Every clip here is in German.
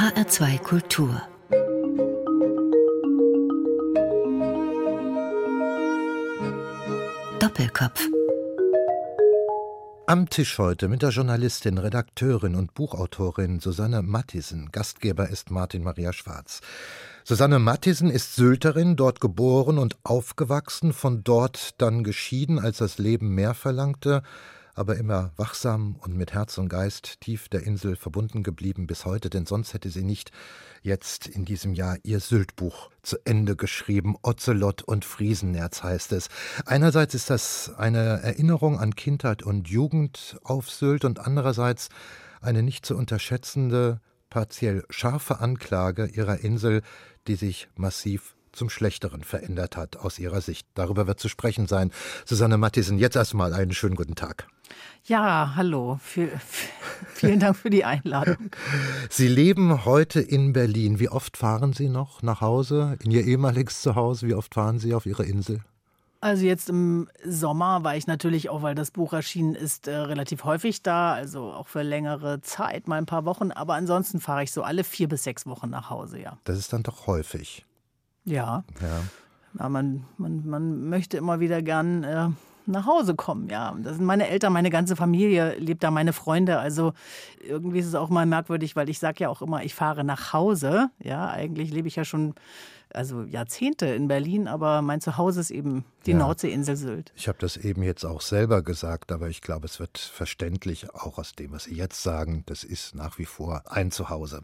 HR2 Kultur Doppelkopf am Tisch heute mit der Journalistin, Redakteurin und Buchautorin Susanne Mattisen. Gastgeber ist Martin Maria Schwarz. Susanne Mattisen ist Sylterin, dort geboren und aufgewachsen, von dort dann geschieden, als das Leben mehr verlangte aber immer wachsam und mit Herz und Geist tief der Insel verbunden geblieben bis heute, denn sonst hätte sie nicht jetzt in diesem Jahr ihr Syltbuch zu Ende geschrieben. Ozelot und Friesenerz heißt es. Einerseits ist das eine Erinnerung an Kindheit und Jugend auf Sylt und andererseits eine nicht zu unterschätzende, partiell scharfe Anklage ihrer Insel, die sich massiv zum Schlechteren verändert hat aus Ihrer Sicht. Darüber wird zu sprechen sein. Susanne Mattisen, jetzt erstmal einen schönen guten Tag. Ja, hallo. vielen Dank für die Einladung. Sie leben heute in Berlin. Wie oft fahren Sie noch nach Hause, in Ihr ehemaliges Zuhause? Wie oft fahren Sie auf Ihre Insel? Also jetzt im Sommer war ich natürlich auch, weil das Buch erschienen ist, äh, relativ häufig da, also auch für längere Zeit, mal ein paar Wochen. Aber ansonsten fahre ich so alle vier bis sechs Wochen nach Hause, ja. Das ist dann doch häufig. Ja. ja. ja man, man, man möchte immer wieder gern äh, nach Hause kommen, ja. Das sind meine Eltern, meine ganze Familie lebt da, meine Freunde. Also irgendwie ist es auch mal merkwürdig, weil ich sage ja auch immer, ich fahre nach Hause. Ja, eigentlich lebe ich ja schon also Jahrzehnte in Berlin, aber mein Zuhause ist eben die ja. Nordseeinsel Sylt. Ich habe das eben jetzt auch selber gesagt, aber ich glaube, es wird verständlich, auch aus dem, was Sie jetzt sagen, das ist nach wie vor ein Zuhause.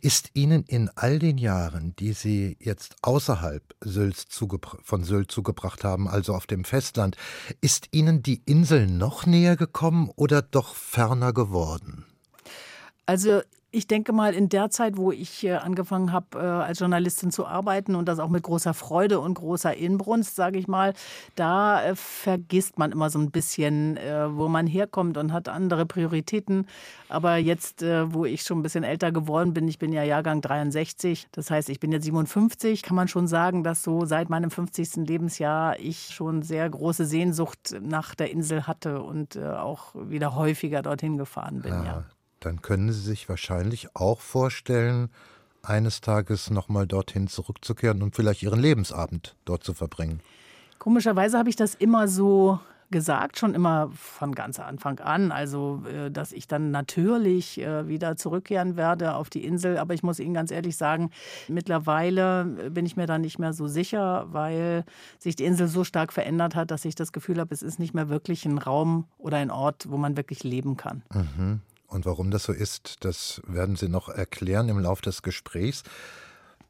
Ist Ihnen in all den Jahren, die Sie jetzt außerhalb Sylts von Sylt zugebracht haben, also auf dem Festland, ist Ihnen die Insel noch näher gekommen oder doch ferner geworden? Also ich denke mal, in der Zeit, wo ich äh, angefangen habe, äh, als Journalistin zu arbeiten und das auch mit großer Freude und großer Inbrunst, sage ich mal, da äh, vergisst man immer so ein bisschen, wo man herkommt und hat andere Prioritäten. Aber jetzt, wo ich schon ein bisschen älter geworden bin, ich bin ja Jahrgang 63, das heißt, ich bin jetzt 57, kann man schon sagen, dass so seit meinem 50. Lebensjahr ich schon sehr große Sehnsucht nach der Insel hatte und auch wieder häufiger dorthin gefahren bin. Ja, ja dann können Sie sich wahrscheinlich auch vorstellen, eines Tages nochmal dorthin zurückzukehren und vielleicht Ihren Lebensabend dort zu verbringen. Komischerweise habe ich das immer so gesagt, schon immer von ganz Anfang an. Also, äh, dass ich dann natürlich äh, wieder zurückkehren werde auf die Insel. Aber ich muss Ihnen ganz ehrlich sagen, mittlerweile bin ich mir da nicht mehr so sicher, weil sich die Insel so stark verändert hat, dass ich das Gefühl habe, es ist nicht mehr wirklich ein Raum oder ein Ort, wo man wirklich leben kann. Mhm. Und warum das so ist, das werden Sie noch erklären im Laufe des Gesprächs.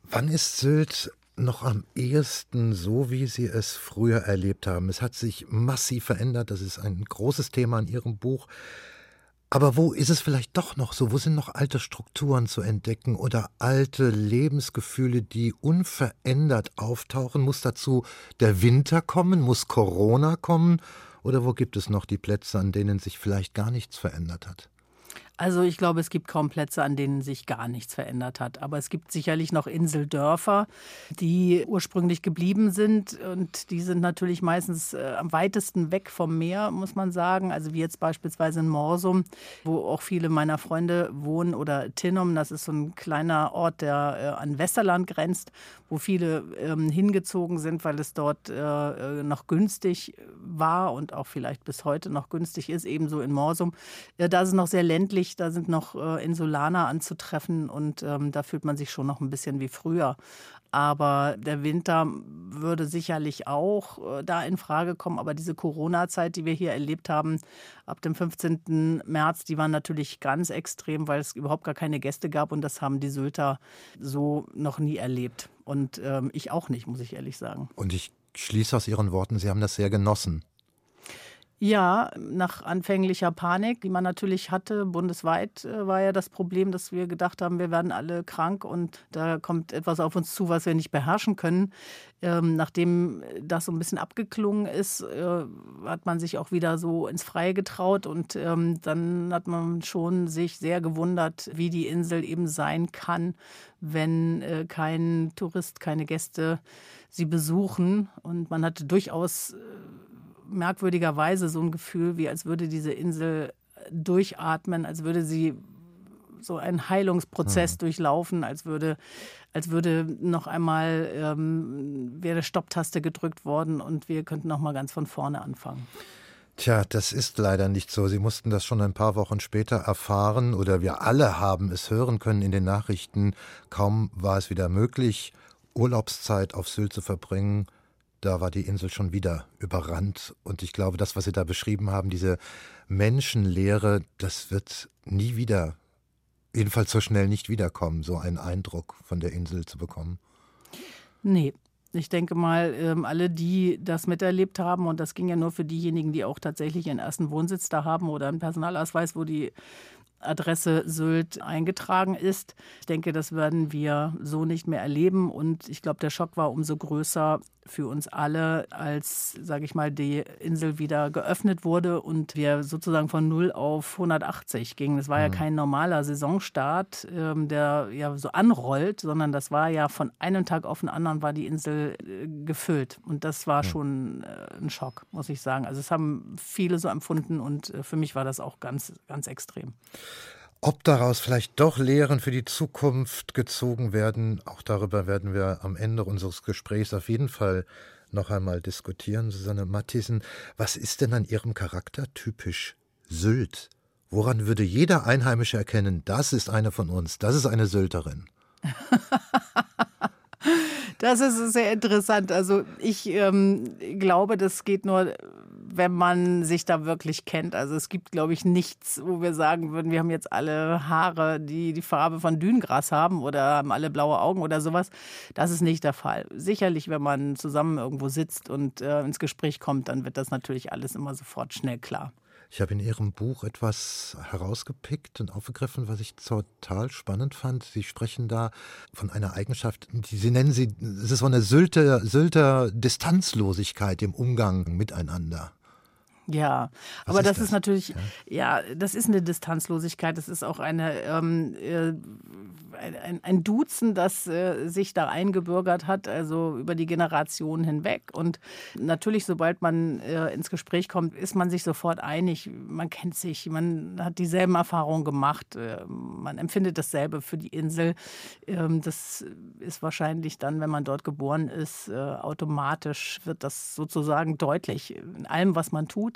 Wann ist Sylt noch am ehesten so, wie Sie es früher erlebt haben? Es hat sich massiv verändert, das ist ein großes Thema in Ihrem Buch. Aber wo ist es vielleicht doch noch so? Wo sind noch alte Strukturen zu entdecken oder alte Lebensgefühle, die unverändert auftauchen? Muss dazu der Winter kommen? Muss Corona kommen? Oder wo gibt es noch die Plätze, an denen sich vielleicht gar nichts verändert hat? Also ich glaube, es gibt kaum Plätze, an denen sich gar nichts verändert hat. Aber es gibt sicherlich noch Inseldörfer, die ursprünglich geblieben sind. Und die sind natürlich meistens äh, am weitesten weg vom Meer, muss man sagen. Also wie jetzt beispielsweise in Morsum, wo auch viele meiner Freunde wohnen. Oder Tinnum, das ist so ein kleiner Ort, der äh, an Westerland grenzt, wo viele ähm, hingezogen sind, weil es dort äh, äh noch günstig war und auch vielleicht bis heute noch günstig ist. Ebenso in Morsum. Äh, da ist es noch sehr ländlich natürlich, da sind noch äh, Insulaner anzutreffen und ähm, da fühlt man sich schon noch ein bisschen wie früher. Aber der Winter würde sicherlich auch äh, da in Frage kommen. Aber diese Corona-Zeit, die wir hier erlebt haben, ab dem 15. März, die war natürlich ganz extrem, weil es überhaupt gar keine Gäste gab. Und das haben die Sylter so noch nie erlebt. Und ähm, ich auch nicht, muss ich ehrlich sagen. Und ich schließe aus Ihren Worten, Sie haben das sehr genossen. Ja, nach anfänglicher Panik, die man natürlich hatte, bundesweit äh, war ja das Problem, dass wir gedacht haben, wir werden alle krank und da kommt etwas auf uns zu, was wir nicht beherrschen können. Ähm, nachdem das so ein bisschen abgeklungen ist, äh, hat man sich auch wieder so ins Freie getraut und ähm, dann hat man schon sich sehr gewundert, wie die Insel eben sein kann, wenn äh, kein Tourist, keine Gäste sie besuchen. Und man hatte durchaus äh, merkwürdigerweise so ein Gefühl, wie als würde diese Insel durchatmen, als würde sie so einen Heilungsprozess mhm. durchlaufen, als würde, als würde noch einmal ähm, wäre Stopptaste gedrückt worden und wir könnten noch mal ganz von vorne anfangen. Tja, das ist leider nicht so. Sie mussten das schon ein paar Wochen später erfahren oder wir alle haben es hören können in den Nachrichten. Kaum war es wieder möglich, Urlaubszeit auf Sylt zu verbringen. Da war die Insel schon wieder überrannt. Und ich glaube, das, was Sie da beschrieben haben, diese Menschenlehre, das wird nie wieder, jedenfalls so schnell nicht wiederkommen, so einen Eindruck von der Insel zu bekommen. Nee, ich denke mal, ähm, alle, die das miterlebt haben, und das ging ja nur für diejenigen, die auch tatsächlich ihren ersten Wohnsitz da haben oder einen Personalausweis, wo die Adresse Sylt eingetragen ist. Ich denke, das werden wir so nicht mehr erleben. Und ich glaube, der Schock war umso größer, für uns alle, als, sage ich mal, die Insel wieder geöffnet wurde und wir sozusagen von 0 auf 180 gingen. Das war ja mhm. kein normaler Saisonstart, ähm, der ja so anrollt, sondern das war ja von einem Tag auf den anderen war die Insel äh, gefüllt. Und das war schon äh, ein Schock, muss ich sagen. Also es haben viele so empfunden und äh, für mich war das auch ganz, ganz extrem. Ob daraus vielleicht doch Lehren für die Zukunft gezogen werden, auch darüber werden wir am Ende unseres Gesprächs auf jeden Fall noch einmal diskutieren. Susanne Mathiesen, was ist denn an Ihrem Charakter typisch Sylt? Woran würde jeder Einheimische erkennen, das ist eine von uns, das ist eine Sylterin? Das ist sehr interessant. Also ich ähm, glaube, das geht nur, wenn man sich da wirklich kennt. Also es gibt, glaube ich, nichts, wo wir sagen würden, wir haben jetzt alle Haare, die die Farbe von Dünengras haben oder haben alle blaue Augen oder sowas. Das ist nicht der Fall. Sicherlich, wenn man zusammen irgendwo sitzt und äh, ins Gespräch kommt, dann wird das natürlich alles immer sofort schnell klar. Ich habe in Ihrem Buch etwas herausgepickt und aufgegriffen, was ich total spannend fand. Sie sprechen da von einer Eigenschaft, die Sie nennen sie, es ist so eine Sylter, Sylter Distanzlosigkeit im Umgang miteinander. Ja, Was aber ist das, das, ist natürlich, ja. ja. das ist eine Distanzlosigkeit. Das ist auch eine, ähm, äh, ein, ein, Duzen, das äh, sich da eingebürgert hat, also über die Generationen hinweg. Und natürlich, sobald man äh, ins Gespräch kommt, ist man sich sofort einig. Man kennt sich, man hat dieselben Erfahrungen gemacht, äh, man empfindet dasselbe für die Insel. Ähm, das ist wahrscheinlich dann, wenn man dort geboren ist, äh, automatisch wird das sozusagen deutlich in allem, was man tut.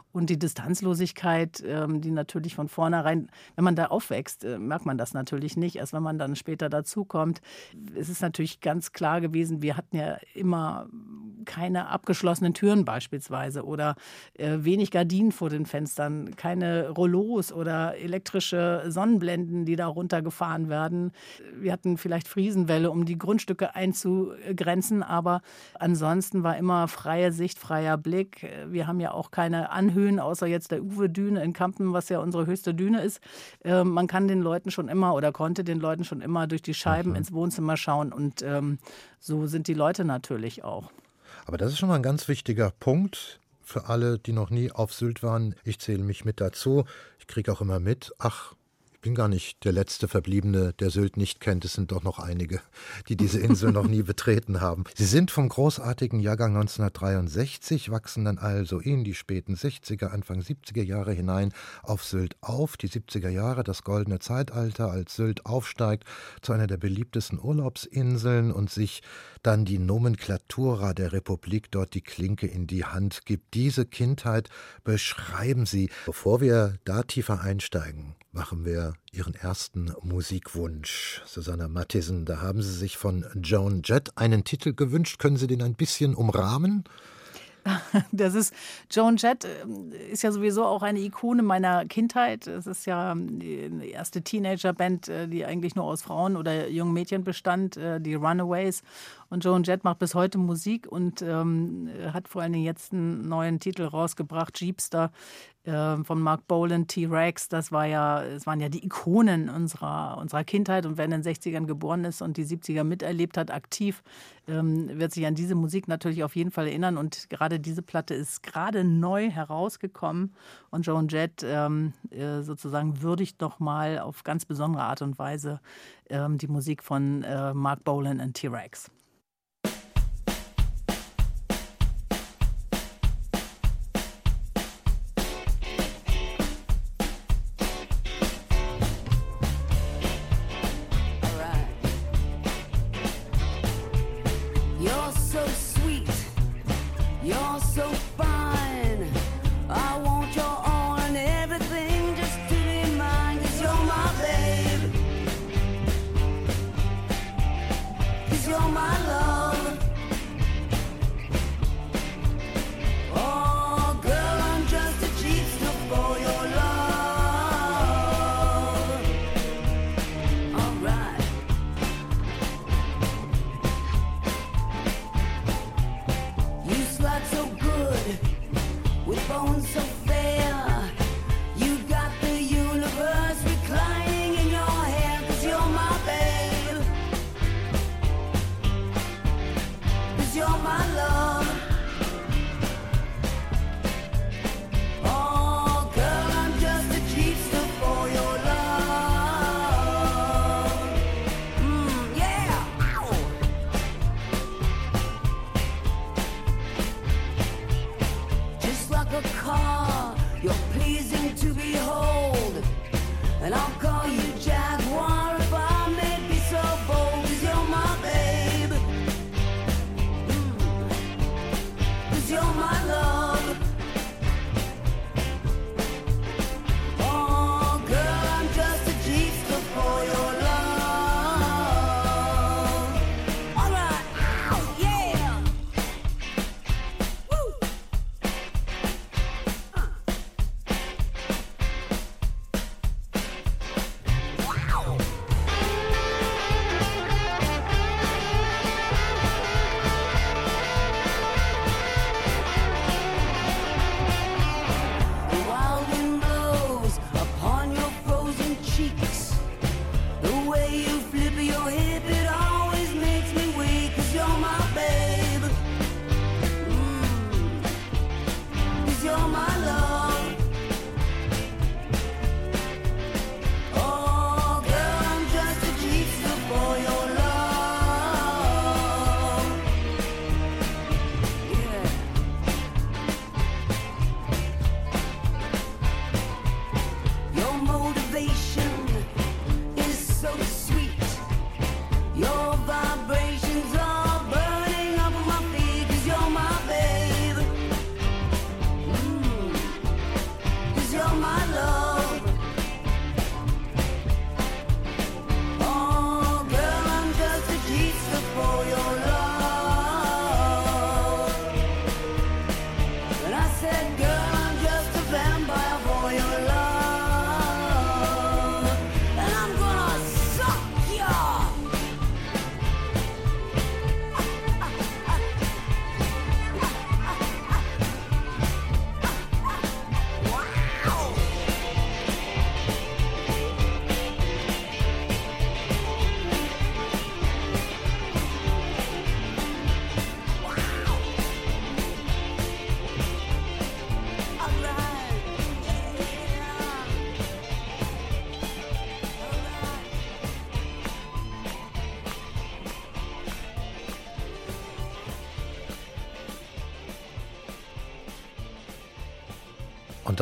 Und die Distanzlosigkeit, ähm, die natürlich von vornherein, wenn man da aufwächst, äh, merkt man das natürlich nicht. Erst wenn man dann später dazukommt. Es ist natürlich ganz klar gewesen, wir hatten ja immer keine abgeschlossenen Türen beispielsweise oder äh, wenig Gardinen vor den Fenstern, keine Rollos oder elektrische Sonnenblenden, die da runtergefahren werden. Wir hatten vielleicht Friesenwelle, um die Grundstücke einzugrenzen, aber ansonsten war immer freie Sicht, freier Blick. Wir haben ja auch keine Anhöhen, außer jetzt der Uwe-Düne in Kampen, was ja unsere höchste Düne ist. Äh, man kann den Leuten schon immer oder konnte den Leuten schon immer durch die Scheiben mhm. ins Wohnzimmer schauen und ähm, so sind die Leute natürlich auch. Aber das ist schon mal ein ganz wichtiger Punkt für alle, die noch nie auf Sylt waren. Ich zähle mich mit dazu. Ich kriege auch immer mit, ach, bin gar nicht der letzte Verbliebene, der Sylt nicht kennt. Es sind doch noch einige, die diese Insel noch nie betreten haben. Sie sind vom großartigen Jahrgang 1963, wachsen dann also in die späten 60er, Anfang 70er Jahre hinein auf Sylt auf. Die 70er Jahre, das goldene Zeitalter, als Sylt aufsteigt zu einer der beliebtesten Urlaubsinseln und sich dann die Nomenklatura der Republik dort die Klinke in die Hand gibt. Diese Kindheit beschreiben Sie. Bevor wir da tiefer einsteigen, machen wir Ihren ersten Musikwunsch. Susanna Mattisen, da haben Sie sich von Joan Jett einen Titel gewünscht. Können Sie den ein bisschen umrahmen? Das ist Joan Jett äh, ist ja sowieso auch eine Ikone meiner Kindheit. Es ist ja die erste Teenagerband, äh, die eigentlich nur aus Frauen oder jungen Mädchen bestand, äh, die Runaways. Und Joan Jett macht bis heute Musik und ähm, hat vor allen Dingen jetzt einen neuen Titel rausgebracht, Jeepster äh, von Mark Bolan, T-Rex. Das war ja, es waren ja die Ikonen unserer, unserer Kindheit. Und wer in den 60ern geboren ist und die 70er miterlebt hat, aktiv, ähm, wird sich an diese Musik natürlich auf jeden Fall erinnern. Und gerade diese Platte ist gerade neu herausgekommen. Und Joan Jett ähm, äh, sozusagen würdigt nochmal auf ganz besondere Art und Weise ähm, die Musik von äh, Mark Bolan und T-Rex.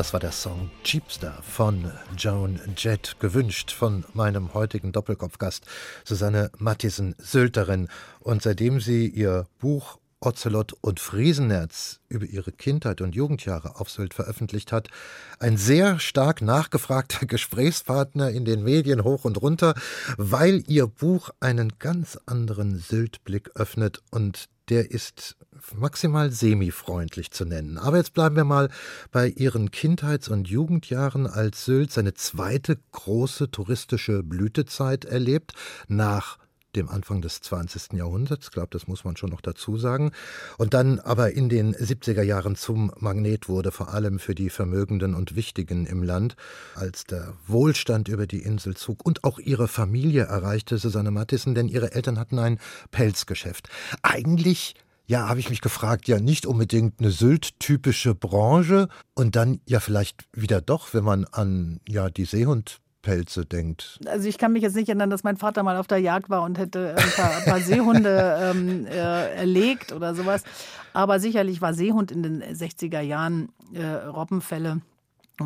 Das war der Song Jeepster von Joan Jett, gewünscht von meinem heutigen Doppelkopfgast Susanne Mattisen, Sylterin. Und seitdem sie ihr Buch Ocelot und Friesenerz über ihre Kindheit und Jugendjahre auf Sylt veröffentlicht hat. Ein sehr stark nachgefragter Gesprächspartner in den Medien hoch und runter, weil ihr Buch einen ganz anderen Syltblick öffnet und der ist maximal semi-freundlich zu nennen. Aber jetzt bleiben wir mal bei Ihren Kindheits- und Jugendjahren, als Sylt seine zweite große touristische Blütezeit erlebt, nach dem Anfang des 20. Jahrhunderts, ich glaube, das muss man schon noch dazu sagen, und dann aber in den 70er Jahren zum Magnet wurde, vor allem für die Vermögenden und Wichtigen im Land, als der Wohlstand über die Insel zog und auch ihre Familie erreichte, Susanne Mattissen, denn ihre Eltern hatten ein Pelzgeschäft. Eigentlich ja, habe ich mich gefragt, ja nicht unbedingt eine Sylt-typische Branche und dann ja vielleicht wieder doch, wenn man an ja die Seehundpelze denkt. Also ich kann mich jetzt nicht erinnern, dass mein Vater mal auf der Jagd war und hätte ein paar, ein paar Seehunde ähm, äh, erlegt oder sowas. Aber sicherlich war Seehund in den 60er Jahren äh, Robbenfälle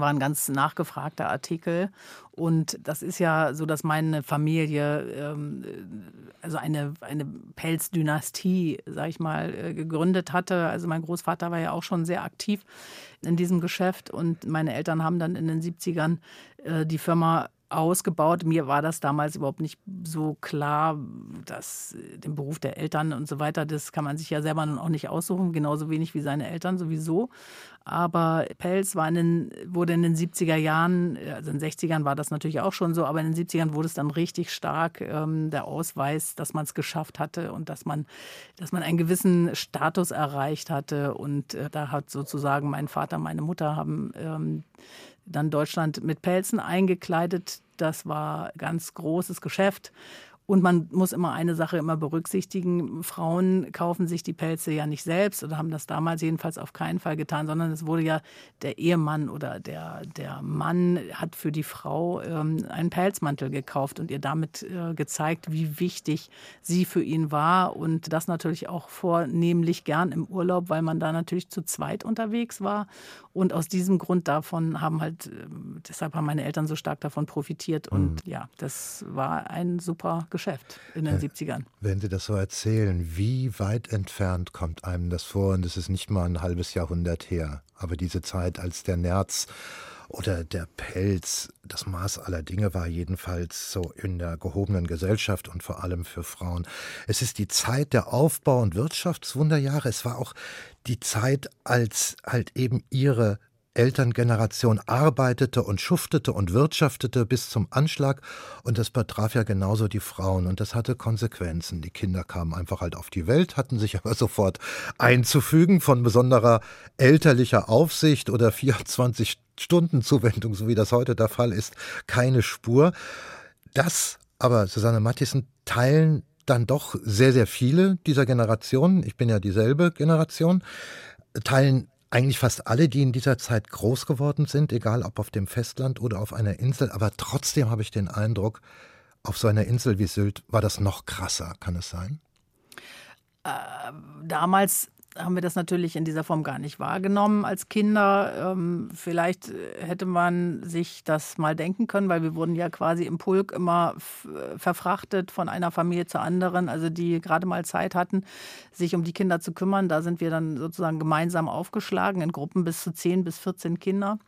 war ein ganz nachgefragter Artikel. Und das ist ja so, dass meine Familie ähm, also eine, eine Pelzdynastie, sag ich mal, äh, gegründet hatte. Also mein Großvater war ja auch schon sehr aktiv in diesem Geschäft und meine Eltern haben dann in den 70ern äh, die Firma ausgebaut. Mir war das damals überhaupt nicht so klar, dass den Beruf der Eltern und so weiter, das kann man sich ja selber nun auch nicht aussuchen, genauso wenig wie seine Eltern sowieso. Aber Pelz war in den, wurde in den 70er Jahren, also in den 60ern war das natürlich auch schon so, aber in den 70ern wurde es dann richtig stark ähm, der Ausweis, dass man es geschafft hatte und dass man, dass man einen gewissen Status erreicht hatte. Und äh, da hat sozusagen mein Vater, meine Mutter haben ähm, dann Deutschland mit Pelzen eingekleidet. Das war ganz großes Geschäft. Und man muss immer eine Sache immer berücksichtigen. Frauen kaufen sich die Pelze ja nicht selbst oder haben das damals jedenfalls auf keinen Fall getan, sondern es wurde ja der Ehemann oder der, der Mann hat für die Frau ähm, einen Pelzmantel gekauft und ihr damit äh, gezeigt, wie wichtig sie für ihn war. Und das natürlich auch vornehmlich gern im Urlaub, weil man da natürlich zu zweit unterwegs war. Und aus diesem Grund davon haben halt, ähm, deshalb haben meine Eltern so stark davon profitiert. Und mhm. ja, das war ein super Geschäft in den äh, 70ern. Wenn Sie das so erzählen, wie weit entfernt kommt einem das vor? Und es ist nicht mal ein halbes Jahrhundert her. Aber diese Zeit, als der Nerz oder der Pelz das Maß aller Dinge war, jedenfalls so in der gehobenen Gesellschaft und vor allem für Frauen. Es ist die Zeit der Aufbau- und Wirtschaftswunderjahre. Es war auch die Zeit, als halt eben ihre Elterngeneration arbeitete und schuftete und wirtschaftete bis zum Anschlag und das betraf ja genauso die Frauen und das hatte Konsequenzen. Die Kinder kamen einfach halt auf die Welt, hatten sich aber sofort einzufügen von besonderer elterlicher Aufsicht oder 24 Stunden Zuwendung, so wie das heute der Fall ist, keine Spur. Das aber, Susanne Matthissen, teilen dann doch sehr, sehr viele dieser Generationen, ich bin ja dieselbe Generation, teilen eigentlich fast alle, die in dieser Zeit groß geworden sind, egal ob auf dem Festland oder auf einer Insel, aber trotzdem habe ich den Eindruck, auf so einer Insel wie Sylt war das noch krasser, kann es sein? Äh, damals haben wir das natürlich in dieser Form gar nicht wahrgenommen als Kinder. Ähm, vielleicht hätte man sich das mal denken können, weil wir wurden ja quasi im Pulk immer verfrachtet von einer Familie zur anderen, also die gerade mal Zeit hatten, sich um die Kinder zu kümmern. Da sind wir dann sozusagen gemeinsam aufgeschlagen in Gruppen bis zu 10 bis 14 Kinder.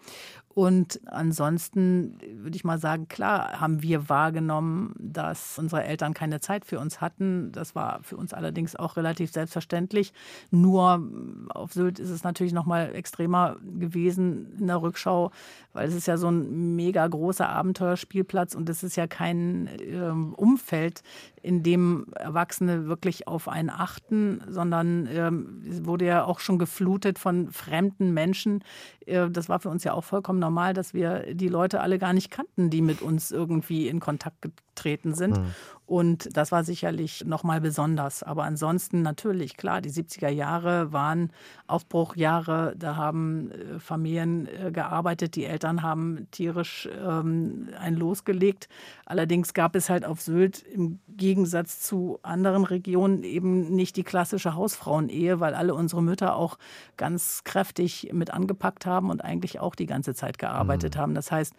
Und ansonsten würde ich mal sagen, klar haben wir wahrgenommen, dass unsere Eltern keine Zeit für uns hatten. Das war für uns allerdings auch relativ selbstverständlich. Nur auf Sylt ist es natürlich noch mal extremer gewesen in der Rückschau, weil es ist ja so ein mega großer Abenteuerspielplatz und es ist ja kein äh, Umfeld, in dem Erwachsene wirklich auf einen achten, sondern ähm, es wurde ja auch schon geflutet von fremden Menschen. Äh, das war für uns ja auch vollkommen normal, dass wir die Leute alle gar nicht kannten, die mit uns irgendwie in Kontakt getreten sind. Mhm. Und das war sicherlich nochmal besonders. Aber ansonsten natürlich, klar, die 70er Jahre waren Aufbruchjahre. Da haben äh, Familien äh, gearbeitet, die Eltern haben tierisch ähm, ein losgelegt. Allerdings gab es halt auf Sylt im Gegensatz zu anderen Regionen eben nicht die klassische Hausfrauenehe, weil alle unsere Mütter auch ganz kräftig mit angepackt haben und eigentlich auch die ganze Zeit gearbeitet mhm. haben. Das heißt,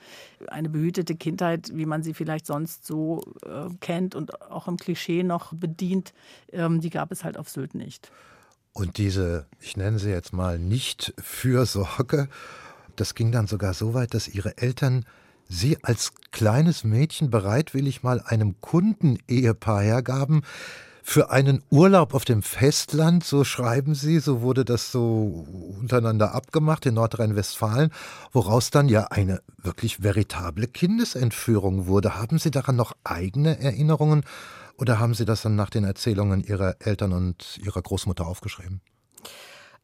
eine behütete Kindheit, wie man sie vielleicht sonst äh, kennt und auch im Klischee noch bedient, ähm, die gab es halt auf Sylt nicht. Und diese, ich nenne sie jetzt mal nicht Fürsorge, das ging dann sogar so weit, dass ihre Eltern sie als kleines Mädchen bereitwillig mal einem Kundenehepaar hergaben, für einen Urlaub auf dem Festland, so schreiben Sie, so wurde das so untereinander abgemacht in Nordrhein-Westfalen, woraus dann ja eine wirklich veritable Kindesentführung wurde. Haben Sie daran noch eigene Erinnerungen oder haben Sie das dann nach den Erzählungen Ihrer Eltern und Ihrer Großmutter aufgeschrieben?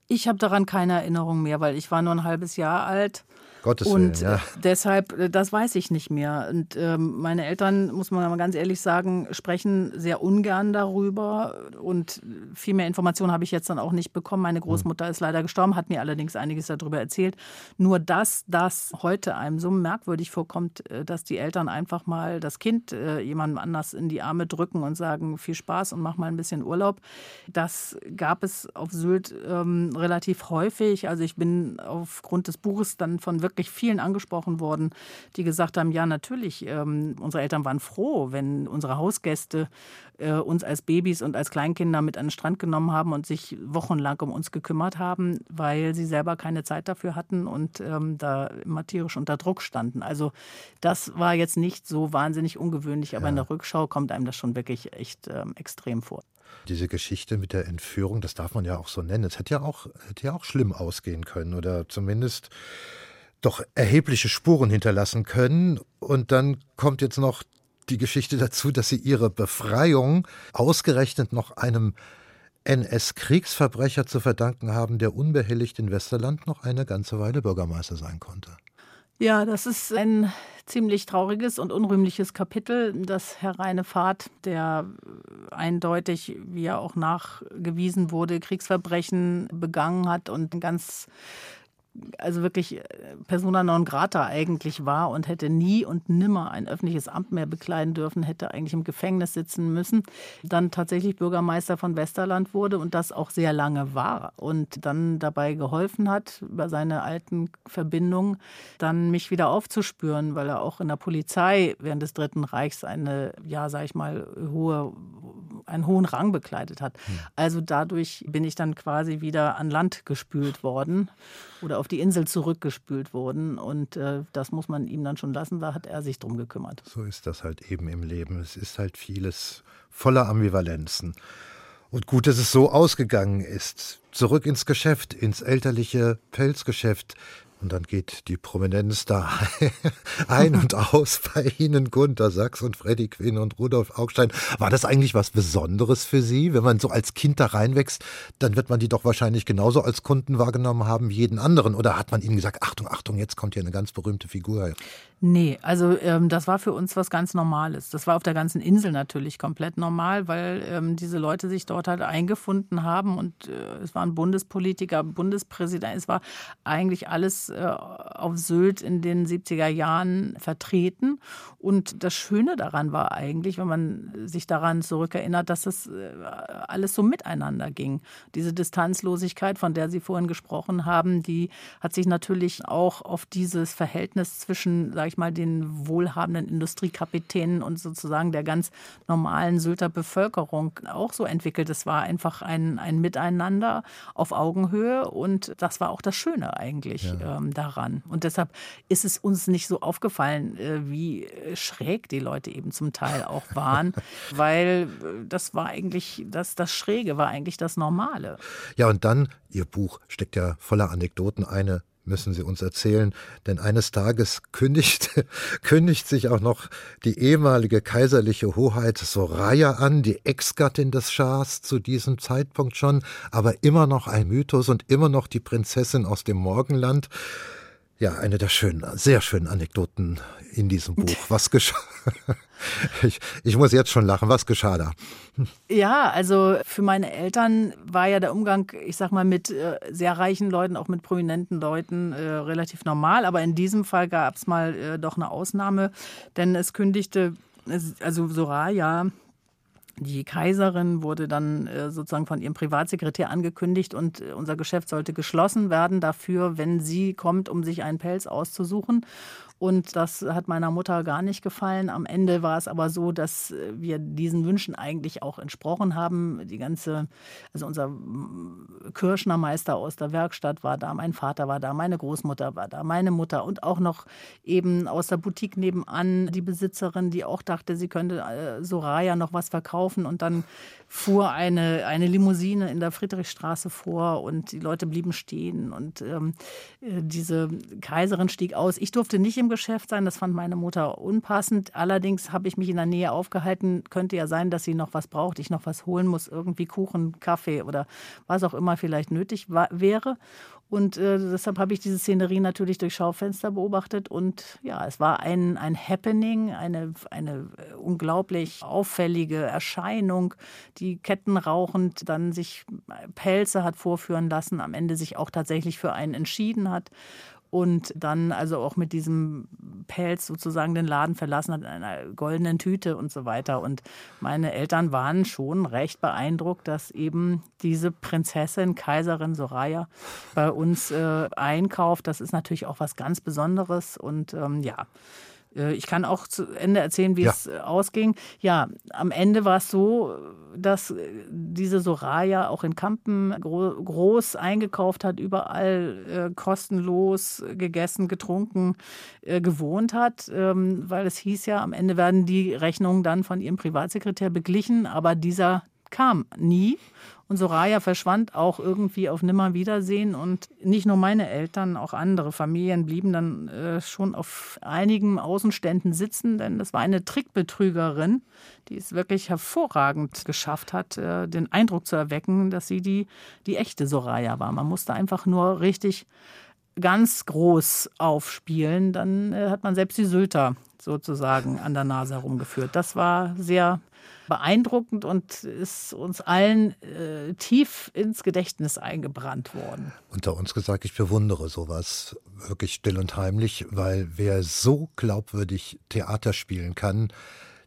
Ich habe daran keine Erinnerung mehr, weil ich war nur ein halbes Jahr alt. Gottes und Willen, ja. deshalb, äh, das weiß ich nicht mehr. Und ähm, meine Eltern, muss man mal ganz ehrlich sagen, sprechen sehr ungern darüber. Und viel mehr Informationen habe ich jetzt dann auch nicht bekommen. Meine Großmutter ist leider gestorben, hat mir allerdings einiges darüber erzählt. Nur dass das heute einem so merkwürdig vorkommt, äh, dass die Eltern einfach mal das Kind äh, jemandem anders in die Arme drücken und sagen, viel Spaß und mach mal ein bisschen Urlaub. Das gab es auf Sylt ähm, relativ häufig. Also ich bin aufgrund des Buches dann von wirklich wirklich vielen angesprochen worden, die gesagt haben, ja natürlich, ähm, unsere Eltern waren froh, wenn unsere Hausgäste äh, uns als Babys und als Kleinkinder mit an den Strand genommen haben und sich wochenlang um uns gekümmert haben, weil sie selber keine Zeit dafür hatten und ähm, da immer tierisch unter Druck standen. Also das war jetzt nicht so wahnsinnig ungewöhnlich, aber ja. in der Rückschau kommt einem das schon wirklich echt ähm, extrem vor. Diese Geschichte mit der Entführung, das darf man ja auch so nennen. Es hätte ja auch, hätte ja auch schlimm ausgehen können oder zumindest doch erhebliche Spuren hinterlassen können. Und dann kommt jetzt noch die Geschichte dazu, dass sie ihre Befreiung ausgerechnet noch einem NS-Kriegsverbrecher zu verdanken haben, der unbehelligt in Westerland noch eine ganze Weile Bürgermeister sein konnte. Ja, das ist ein ziemlich trauriges und unrühmliches Kapitel, dass Herr Reinefahrt, der eindeutig, wie er auch nachgewiesen wurde, Kriegsverbrechen begangen hat und ganz also wirklich äh, persona non grata eigentlich war und hätte nie und nimmer ein öffentliches Amt mehr bekleiden dürfen, hätte eigentlich im Gefängnis sitzen müssen, dann tatsächlich Bürgermeister von Westerland wurde und das auch sehr lange war und dann dabei geholfen hat, über seine alten Verbindungen dann mich wieder aufzuspüren, weil er auch in der Polizei während des Dritten Reichs eine, ja, sag ich mal, hohe, einen hohen Rang bekleidet hat. Hm. Also dadurch bin ich dann quasi wieder an Land gespült worden oder auf die Insel zurückgespült wurden. Und äh, das muss man ihm dann schon lassen, da hat er sich drum gekümmert. So ist das halt eben im Leben. Es ist halt vieles voller Ambivalenzen. Und gut, dass es so ausgegangen ist. Zurück ins Geschäft, ins elterliche Pelzgeschäft. Und dann geht die Prominenz da ein und aus bei Ihnen, Gunter Sachs und Freddy Quinn und Rudolf Augstein. War das eigentlich was Besonderes für Sie? Wenn man so als Kind da reinwächst, dann wird man die doch wahrscheinlich genauso als Kunden wahrgenommen haben wie jeden anderen. Oder hat man Ihnen gesagt, Achtung, Achtung, jetzt kommt hier eine ganz berühmte Figur? Nee, also ähm, das war für uns was ganz Normales. Das war auf der ganzen Insel natürlich komplett normal, weil ähm, diese Leute sich dort halt eingefunden haben und äh, es waren Bundespolitiker, Bundespräsident, es war eigentlich alles auf Sylt in den 70er Jahren vertreten. Und das Schöne daran war eigentlich, wenn man sich daran zurückerinnert, dass es äh, alles so miteinander ging. Diese Distanzlosigkeit, von der Sie vorhin gesprochen haben, die hat sich natürlich auch auf dieses Verhältnis zwischen, sag ich mal, den wohlhabenden Industriekapitänen und sozusagen der ganz normalen Sylter Bevölkerung auch so entwickelt. Es war einfach ein, ein Miteinander auf Augenhöhe und das war auch das Schöne eigentlich ja. ähm, daran. Und deshalb ist es uns nicht so aufgefallen, äh, wie schräg die Leute eben zum Teil auch waren, weil äh, das war eigentlich, das, das Schräge war eigentlich das Normale. Ja, und dann, Ihr Buch steckt ja voller Anekdoten, eine müssen Sie uns erzählen, denn eines Tages kündigt, kündigt sich auch noch die ehemalige kaiserliche Hoheit Soraya an, die Ex-Gattin des Schahs zu diesem Zeitpunkt schon, aber immer noch ein Mythos und immer noch die Prinzessin aus dem Morgenland. Ja, eine der schönen, sehr schönen Anekdoten in diesem Buch. Was geschah? Ich, ich muss jetzt schon lachen. Was geschah da? Ja, also für meine Eltern war ja der Umgang, ich sag mal, mit äh, sehr reichen Leuten, auch mit prominenten Leuten, äh, relativ normal. Aber in diesem Fall gab es mal äh, doch eine Ausnahme, denn es kündigte, also Soraya, die Kaiserin wurde dann äh, sozusagen von ihrem Privatsekretär angekündigt und äh, unser Geschäft sollte geschlossen werden dafür, wenn sie kommt, um sich einen Pelz auszusuchen. Und das hat meiner Mutter gar nicht gefallen. Am Ende war es aber so, dass äh, wir diesen Wünschen eigentlich auch entsprochen haben. Die ganze, also unser Kirschner Meister aus der Werkstatt war da, mein Vater war da, meine Großmutter war da, meine Mutter und auch noch eben aus der Boutique nebenan die Besitzerin, die auch dachte, sie könnte äh, Soraya noch was verkaufen. Und dann fuhr eine, eine Limousine in der Friedrichstraße vor und die Leute blieben stehen. Und ähm, äh, diese Kaiserin stieg aus. Ich durfte nicht im Geschäft sein. Das fand meine Mutter unpassend. Allerdings habe ich mich in der Nähe aufgehalten. Könnte ja sein, dass sie noch was braucht, ich noch was holen muss, irgendwie Kuchen, Kaffee oder was auch immer vielleicht nötig war, wäre. Und äh, deshalb habe ich diese Szenerie natürlich durch Schaufenster beobachtet. Und ja, es war ein, ein Happening, eine, eine unglaublich auffällige Erscheinung, die kettenrauchend dann sich Pelze hat vorführen lassen, am Ende sich auch tatsächlich für einen entschieden hat und dann also auch mit diesem Pelz sozusagen den Laden verlassen hat in einer goldenen Tüte und so weiter. Und meine Eltern waren schon recht beeindruckt, dass eben diese Prinzessin, Kaiserin Soraya bei uns äh, einkauft. Das ist natürlich auch was ganz Besonderes und ähm, ja. Äh, ich kann auch zu Ende erzählen, wie ja. es äh, ausging. Ja, am Ende war es so, dass äh, diese Soraya auch in Kampen groß eingekauft hat, überall kostenlos gegessen, getrunken, gewohnt hat, ähm, weil es hieß ja, am Ende werden die Rechnungen dann von ihrem Privatsekretär beglichen, aber dieser kam nie. Und Soraya verschwand auch irgendwie auf Nimmerwiedersehen. Und nicht nur meine Eltern, auch andere Familien blieben dann äh, schon auf einigen Außenständen sitzen, denn das war eine Trickbetrügerin, die es wirklich hervorragend geschafft hat, äh, den Eindruck zu erwecken, dass sie die, die echte Soraya war. Man musste einfach nur richtig ganz groß aufspielen, dann äh, hat man selbst die Sylter sozusagen an der Nase herumgeführt. Das war sehr beeindruckend und ist uns allen äh, tief ins Gedächtnis eingebrannt worden. Unter uns gesagt, ich bewundere sowas wirklich still und heimlich, weil wer so glaubwürdig Theater spielen kann,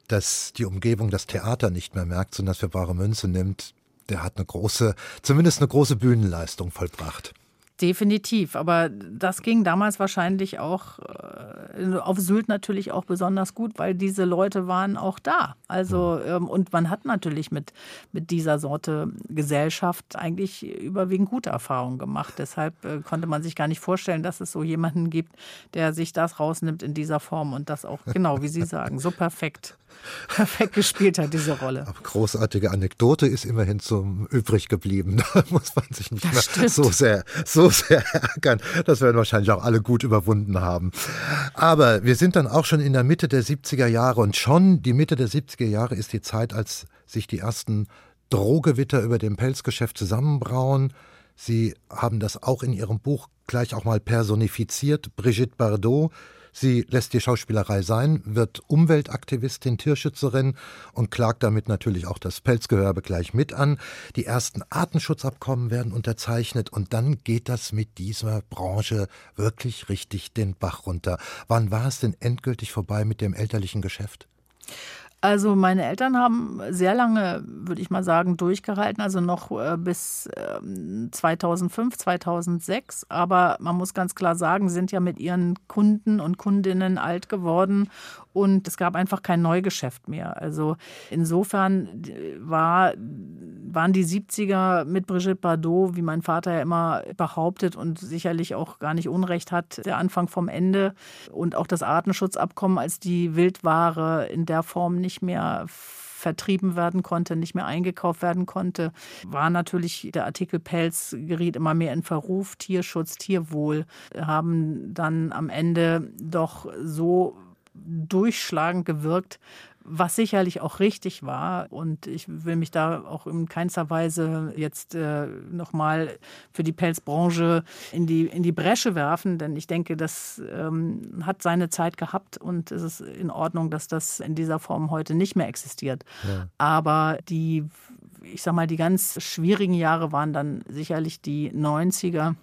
dass die Umgebung das Theater nicht mehr merkt, sondern das für bare Münze nimmt, der hat eine große, zumindest eine große Bühnenleistung vollbracht. Definitiv, aber das ging damals wahrscheinlich auch äh, auf Sylt natürlich auch besonders gut, weil diese Leute waren auch da. Also ähm, und man hat natürlich mit mit dieser Sorte Gesellschaft eigentlich überwiegend gute Erfahrungen gemacht. Deshalb äh, konnte man sich gar nicht vorstellen, dass es so jemanden gibt, der sich das rausnimmt in dieser Form und das auch genau, wie Sie sagen, so perfekt perfekt gespielt hat, diese Rolle. Aber großartige Anekdote ist immerhin zum übrig geblieben. Da muss man sich nicht das mehr so sehr, so sehr ärgern. Das werden wahrscheinlich auch alle gut überwunden haben. Aber wir sind dann auch schon in der Mitte der 70er Jahre und schon die Mitte der 70er Jahre ist die Zeit, als sich die ersten Drohgewitter über dem Pelzgeschäft zusammenbrauen. Sie haben das auch in Ihrem Buch gleich auch mal personifiziert. Brigitte Bardot Sie lässt die Schauspielerei sein, wird Umweltaktivistin, Tierschützerin und klagt damit natürlich auch das Pelzgehörbe gleich mit an. Die ersten Artenschutzabkommen werden unterzeichnet und dann geht das mit dieser Branche wirklich richtig den Bach runter. Wann war es denn endgültig vorbei mit dem elterlichen Geschäft? Also meine Eltern haben sehr lange, würde ich mal sagen, durchgehalten, also noch äh, bis 2005, ähm, 2006. Aber man muss ganz klar sagen, sind ja mit ihren Kunden und Kundinnen alt geworden und es gab einfach kein Neugeschäft mehr. Also insofern war, waren die 70er mit Brigitte Bardot, wie mein Vater ja immer behauptet und sicherlich auch gar nicht Unrecht hat, der Anfang vom Ende und auch das Artenschutzabkommen als die Wildware in der Form nicht mehr vertrieben werden konnte, nicht mehr eingekauft werden konnte, war natürlich der Artikel Pelz geriet immer mehr in Verruf. Tierschutz, Tierwohl haben dann am Ende doch so durchschlagend gewirkt, was sicherlich auch richtig war. Und ich will mich da auch in keinster Weise jetzt äh, nochmal für die Pelzbranche in die, in die Bresche werfen, denn ich denke, das ähm, hat seine Zeit gehabt und es ist in Ordnung, dass das in dieser Form heute nicht mehr existiert. Ja. Aber die, ich sag mal, die ganz schwierigen Jahre waren dann sicherlich die 90er.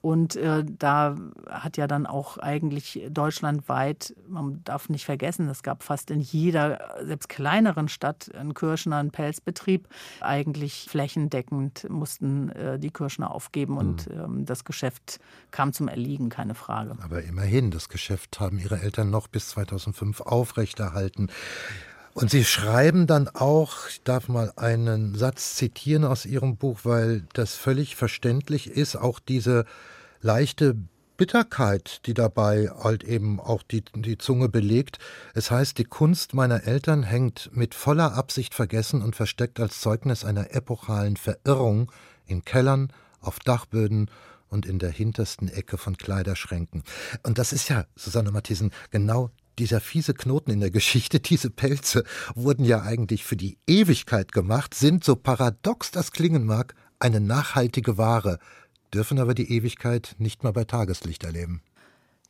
Und äh, da hat ja dann auch eigentlich deutschlandweit, man darf nicht vergessen, es gab fast in jeder, selbst kleineren Stadt einen Kirschner, einen Pelzbetrieb. Eigentlich flächendeckend mussten äh, die Kirschner aufgeben und mhm. ähm, das Geschäft kam zum Erliegen, keine Frage. Aber immerhin, das Geschäft haben Ihre Eltern noch bis 2005 aufrechterhalten. Und Sie schreiben dann auch, ich darf mal einen Satz zitieren aus Ihrem Buch, weil das völlig verständlich ist, auch diese leichte Bitterkeit, die dabei halt eben auch die, die Zunge belegt. Es heißt, die Kunst meiner Eltern hängt mit voller Absicht vergessen und versteckt als Zeugnis einer epochalen Verirrung in Kellern, auf Dachböden und in der hintersten Ecke von Kleiderschränken. Und das ist ja, Susanne Matthiesen, genau dieser fiese Knoten in der Geschichte, diese Pelze wurden ja eigentlich für die Ewigkeit gemacht, sind, so paradox das klingen mag, eine nachhaltige Ware, dürfen aber die Ewigkeit nicht mal bei Tageslicht erleben.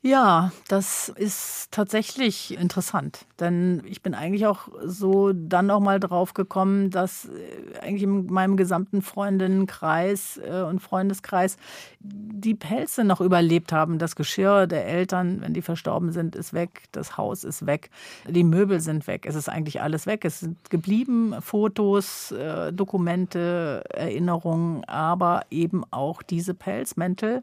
Ja, das ist tatsächlich interessant, denn ich bin eigentlich auch so dann noch mal drauf gekommen, dass äh, eigentlich in meinem gesamten Freundinnenkreis äh, und Freundeskreis die Pelze noch überlebt haben. Das Geschirr der Eltern, wenn die verstorben sind, ist weg, das Haus ist weg, die Möbel sind weg, es ist eigentlich alles weg. Es sind geblieben Fotos, äh, Dokumente, Erinnerungen, aber eben auch diese Pelzmäntel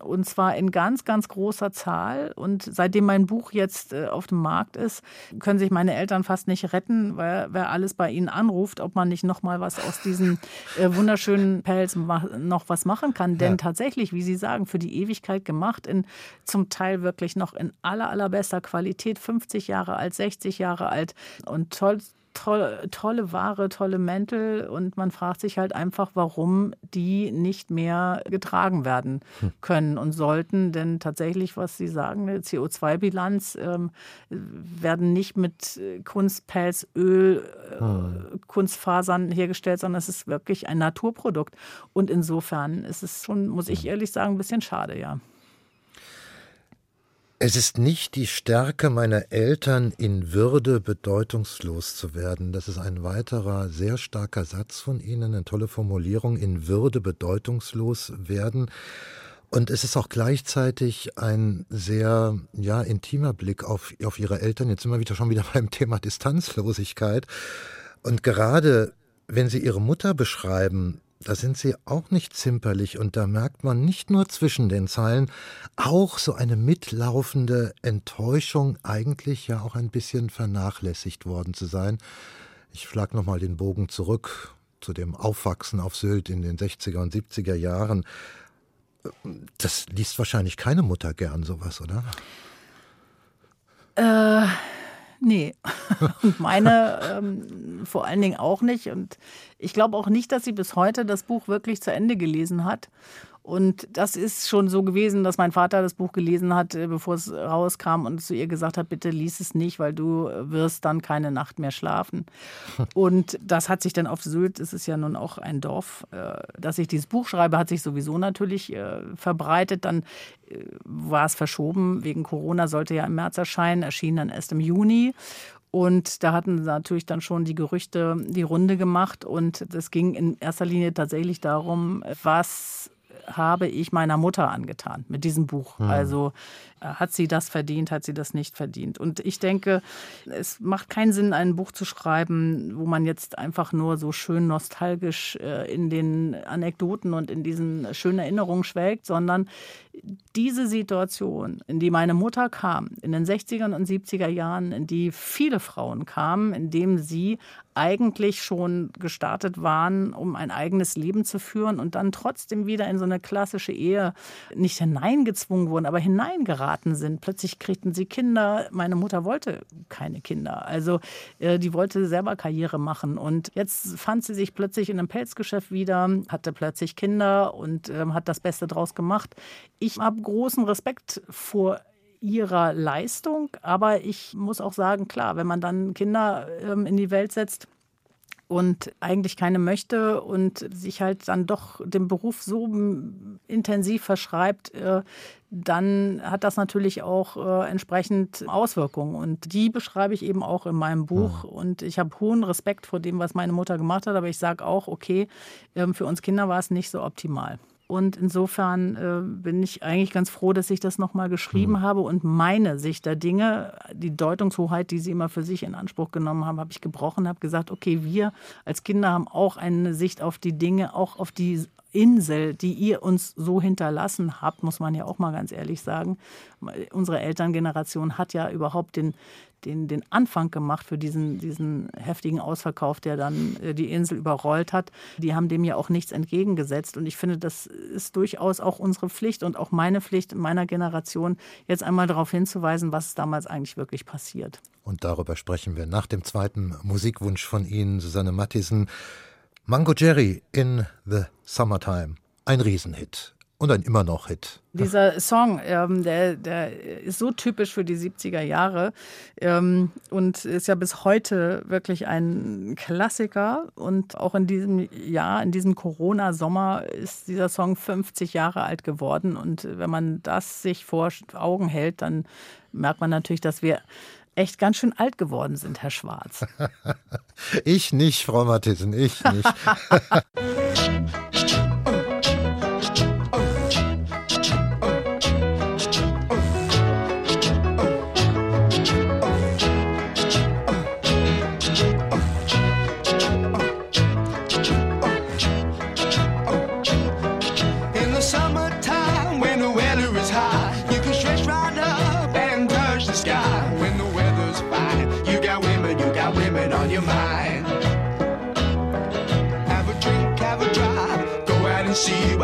und zwar in ganz, ganz großer Zahl Zahl. Und seitdem mein Buch jetzt äh, auf dem Markt ist, können sich meine Eltern fast nicht retten, weil wer alles bei ihnen anruft, ob man nicht noch mal was aus diesen äh, wunderschönen Pelz noch was machen kann. Denn ja. tatsächlich, wie Sie sagen, für die Ewigkeit gemacht, in zum Teil wirklich noch in aller, allerbester Qualität, 50 Jahre alt, 60 Jahre alt und toll, tolle, tolle Ware, tolle Mäntel und man fragt sich halt einfach, warum die nicht mehr getragen werden hm. können und sollten. Denn tatsächlich, was Sie sagen, eine CO2-Bilanz ähm, werden nicht mit Kunstpelz, Öl, äh, hm. Kunstfasern hergestellt, sondern es ist wirklich ein Naturprodukt. Und insofern ist es schon, muss ich hm. ehrlich sagen, ein bisschen schade, ja. Es ist nicht die Stärke meiner Eltern, in Würde bedeutungslos zu werden. Das ist ein weiterer sehr starker Satz von Ihnen, eine tolle Formulierung, in Würde bedeutungslos werden. Und es ist auch gleichzeitig ein sehr ja, intimer Blick auf, auf Ihre Eltern. Jetzt sind wir wieder schon wieder beim Thema Distanzlosigkeit. Und gerade wenn Sie Ihre Mutter beschreiben, da sind sie auch nicht zimperlich und da merkt man nicht nur zwischen den Zeilen auch so eine mitlaufende Enttäuschung, eigentlich ja auch ein bisschen vernachlässigt worden zu sein. Ich schlag nochmal den Bogen zurück zu dem Aufwachsen auf Sylt in den 60er und 70er Jahren. Das liest wahrscheinlich keine Mutter gern, sowas, oder? Äh, Nee. Und meine ähm, vor allen Dingen auch nicht. Und ich glaube auch nicht, dass sie bis heute das Buch wirklich zu Ende gelesen hat. Und das ist schon so gewesen, dass mein Vater das Buch gelesen hat, äh, bevor es rauskam und zu ihr gesagt hat, bitte lies es nicht, weil du wirst dann keine Nacht mehr schlafen. Und das hat sich dann auf Sylt, es ist ja nun auch ein Dorf, äh, dass ich dieses Buch schreibe, hat sich sowieso natürlich äh, verbreitet. Dann war es verschoben wegen Corona, sollte ja im März erscheinen, erschien dann erst im Juni. Und da hatten natürlich dann schon die Gerüchte die Runde gemacht. Und es ging in erster Linie tatsächlich darum, was habe ich meiner Mutter angetan mit diesem Buch. Hm. Also hat sie das verdient, hat sie das nicht verdient. Und ich denke, es macht keinen Sinn, ein Buch zu schreiben, wo man jetzt einfach nur so schön nostalgisch äh, in den Anekdoten und in diesen schönen Erinnerungen schwelgt, sondern diese Situation, in die meine Mutter kam, in den 60er und 70er Jahren, in die viele Frauen kamen, in dem sie eigentlich schon gestartet waren, um ein eigenes Leben zu führen und dann trotzdem wieder in so eine klassische Ehe nicht hineingezwungen wurden, aber hineingeraten sind. Plötzlich kriegten sie Kinder. Meine Mutter wollte keine Kinder. Also äh, die wollte selber Karriere machen. Und jetzt fand sie sich plötzlich in einem Pelzgeschäft wieder, hatte plötzlich Kinder und äh, hat das Beste draus gemacht. Ich habe großen Respekt vor ihrer Leistung. Aber ich muss auch sagen, klar, wenn man dann Kinder ähm, in die Welt setzt, und eigentlich keine möchte und sich halt dann doch dem Beruf so intensiv verschreibt, äh, dann hat das natürlich auch äh, entsprechend Auswirkungen. Und die beschreibe ich eben auch in meinem Buch. Mhm. Und ich habe hohen Respekt vor dem, was meine Mutter gemacht hat. Aber ich sage auch, okay, ähm, für uns Kinder war es nicht so optimal. Und insofern äh, bin ich eigentlich ganz froh, dass ich das nochmal geschrieben mhm. habe und meine Sicht der Dinge, die Deutungshoheit, die Sie immer für sich in Anspruch genommen haben, habe ich gebrochen, habe gesagt, okay, wir als Kinder haben auch eine Sicht auf die Dinge, auch auf die Insel, die ihr uns so hinterlassen habt, muss man ja auch mal ganz ehrlich sagen. Unsere Elterngeneration hat ja überhaupt den, den, den Anfang gemacht für diesen, diesen heftigen Ausverkauf, der dann äh, die Insel überrollt hat. Die haben dem ja auch nichts entgegengesetzt. Und ich finde, das ist durchaus auch unsere Pflicht und auch meine Pflicht in meiner Generation, jetzt einmal darauf hinzuweisen, was damals eigentlich wirklich passiert. Und darüber sprechen wir nach dem zweiten Musikwunsch von Ihnen, Susanne Mattisen. Mango Jerry in the Summertime. Ein Riesenhit und ein immer noch Hit. Dieser Song, ähm, der, der ist so typisch für die 70er Jahre ähm, und ist ja bis heute wirklich ein Klassiker. Und auch in diesem Jahr, in diesem Corona-Sommer, ist dieser Song 50 Jahre alt geworden. Und wenn man das sich vor Augen hält, dann merkt man natürlich, dass wir echt ganz schön alt geworden sind, Herr Schwarz. ich nicht, Frau Mathiesen, ich nicht.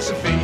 Philosophy.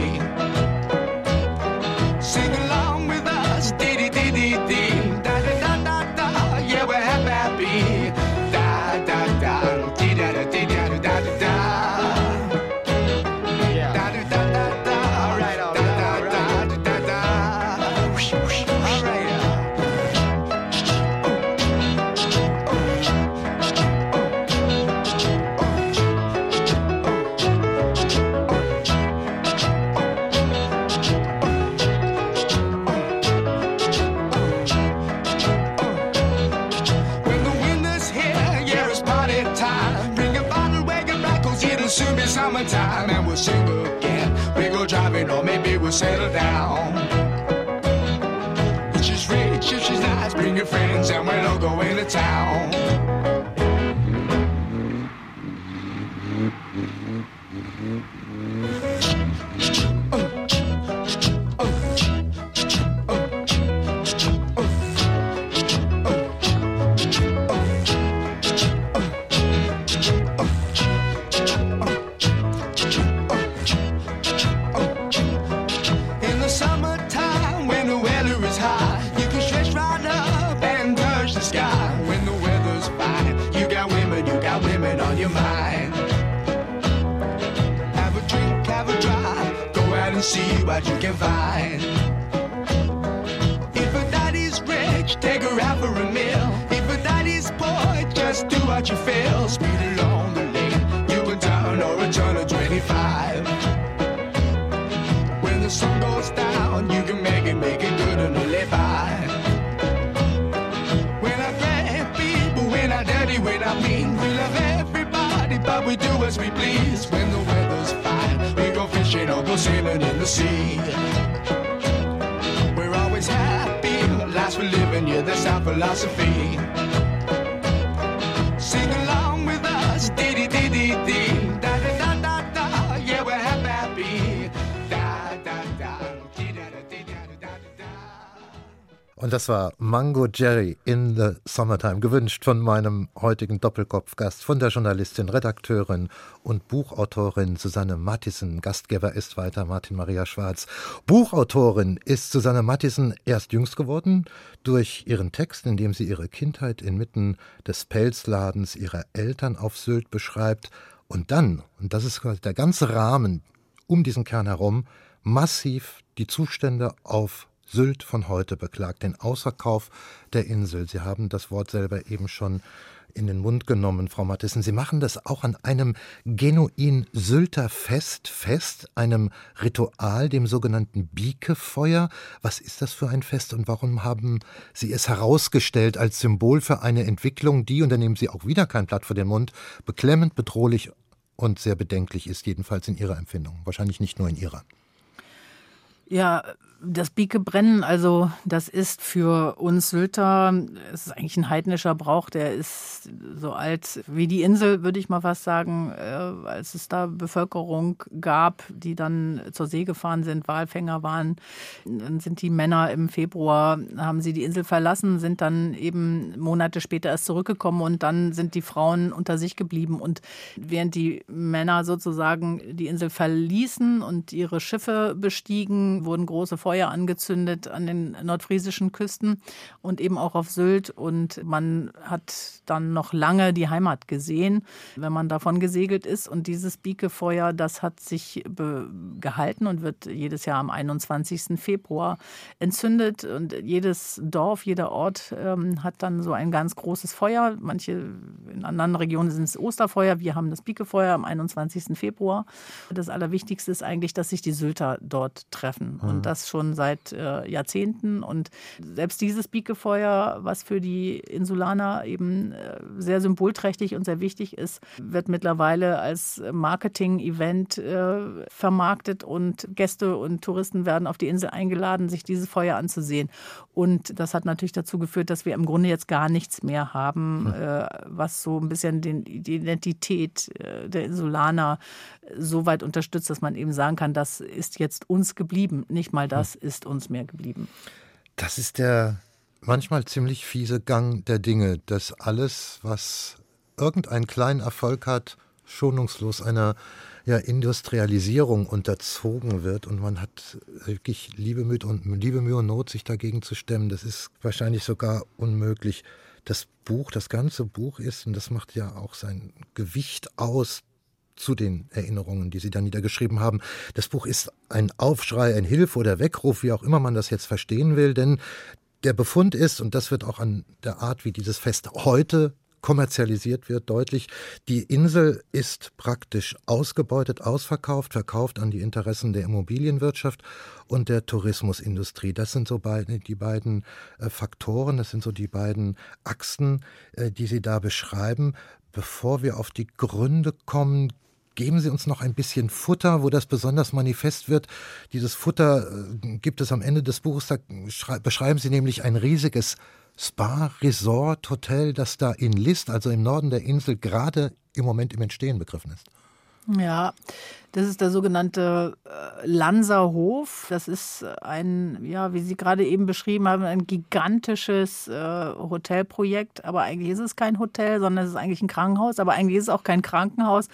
Sing again. We go driving, or maybe we'll settle down. giving you the sound philosophy. Sing Und das war Mango Jerry in the Summertime, gewünscht von meinem heutigen Doppelkopfgast, von der Journalistin, Redakteurin und Buchautorin Susanne Mattisen. Gastgeber ist weiter Martin Maria Schwarz. Buchautorin ist Susanne Mattisen erst jüngst geworden durch ihren Text, in dem sie ihre Kindheit inmitten des Pelzladens ihrer Eltern auf Sylt beschreibt. Und dann, und das ist der ganze Rahmen um diesen Kern herum, massiv die Zustände auf Sylt von heute beklagt, den Ausverkauf der Insel. Sie haben das Wort selber eben schon in den Mund genommen, Frau Mattissen. Sie machen das auch an einem genuin Sylter Fest fest, einem Ritual, dem sogenannten Biekefeuer. Was ist das für ein Fest und warum haben Sie es herausgestellt als Symbol für eine Entwicklung, die, und da nehmen Sie auch wieder kein Blatt vor den Mund, beklemmend, bedrohlich und sehr bedenklich ist, jedenfalls in Ihrer Empfindung. Wahrscheinlich nicht nur in Ihrer. Ja, das Biekebrennen, also das ist für uns Sylter, es ist eigentlich ein heidnischer Brauch, der ist so alt wie die Insel, würde ich mal fast sagen, äh, als es da Bevölkerung gab, die dann zur See gefahren sind, Walfänger waren, dann sind die Männer im Februar, haben sie die Insel verlassen, sind dann eben Monate später erst zurückgekommen und dann sind die Frauen unter sich geblieben. Und während die Männer sozusagen die Insel verließen und ihre Schiffe bestiegen, wurden große Feuer angezündet an den nordfriesischen Küsten und eben auch auf Sylt. Und man hat dann noch lange die Heimat gesehen, wenn man davon gesegelt ist. Und dieses Biekefeuer, das hat sich gehalten und wird jedes Jahr am 21. Februar entzündet. Und jedes Dorf, jeder Ort ähm, hat dann so ein ganz großes Feuer. Manche in anderen Regionen sind es Osterfeuer. Wir haben das Biekefeuer am 21. Februar. Das Allerwichtigste ist eigentlich, dass sich die Sylter dort treffen. Mhm. Und das schon seit äh, Jahrzehnten. Und selbst dieses Biekefeuer, was für die Insulaner eben äh, sehr symbolträchtig und sehr wichtig ist, wird mittlerweile als Marketing-Event äh, vermarktet und Gäste und Touristen werden auf die Insel eingeladen, sich dieses Feuer anzusehen. Und das hat natürlich dazu geführt, dass wir im Grunde jetzt gar nichts mehr haben, hm. was so ein bisschen den, die Identität der Insulaner so weit unterstützt, dass man eben sagen kann, das ist jetzt uns geblieben. Nicht mal das hm. ist uns mehr geblieben. Das ist der manchmal ziemlich fiese Gang der Dinge, dass alles, was irgendeinen kleinen Erfolg hat, schonungslos einer ja, Industrialisierung unterzogen wird und man hat wirklich Liebe, Mühe und, Liebe, Mühe und Not, sich dagegen zu stemmen. Das ist wahrscheinlich sogar unmöglich. Das Buch, das ganze Buch ist, und das macht ja auch sein Gewicht aus, zu den Erinnerungen, die Sie da niedergeschrieben haben. Das Buch ist ein Aufschrei, ein Hilfe oder Weckruf, wie auch immer man das jetzt verstehen will, denn der Befund ist, und das wird auch an der Art, wie dieses Fest heute kommerzialisiert wird, deutlich, die Insel ist praktisch ausgebeutet, ausverkauft, verkauft an die Interessen der Immobilienwirtschaft und der Tourismusindustrie. Das sind so beide, die beiden äh, Faktoren, das sind so die beiden Achsen, äh, die Sie da beschreiben. Bevor wir auf die Gründe kommen, Geben Sie uns noch ein bisschen Futter, wo das besonders manifest wird. Dieses Futter äh, gibt es am Ende des Buches, da beschreiben Sie nämlich ein riesiges Spa, Resort, Hotel, das da in List, also im Norden der Insel, gerade im Moment im Entstehen begriffen ist. Ja, das ist der sogenannte äh, Lanserhof. Das ist ein, ja, wie Sie gerade eben beschrieben haben, ein gigantisches äh, Hotelprojekt. Aber eigentlich ist es kein Hotel, sondern es ist eigentlich ein Krankenhaus. Aber eigentlich ist es auch kein Krankenhaus.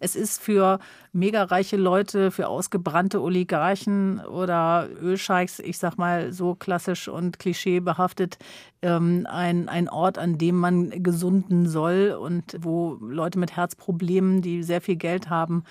Es ist für mega reiche Leute, für ausgebrannte Oligarchen oder Ölscheichs, ich sag mal so klassisch und klischeebehaftet, ähm, ein, ein Ort, an dem man gesunden soll und wo Leute mit Herzproblemen, die sehr viel Geld haben,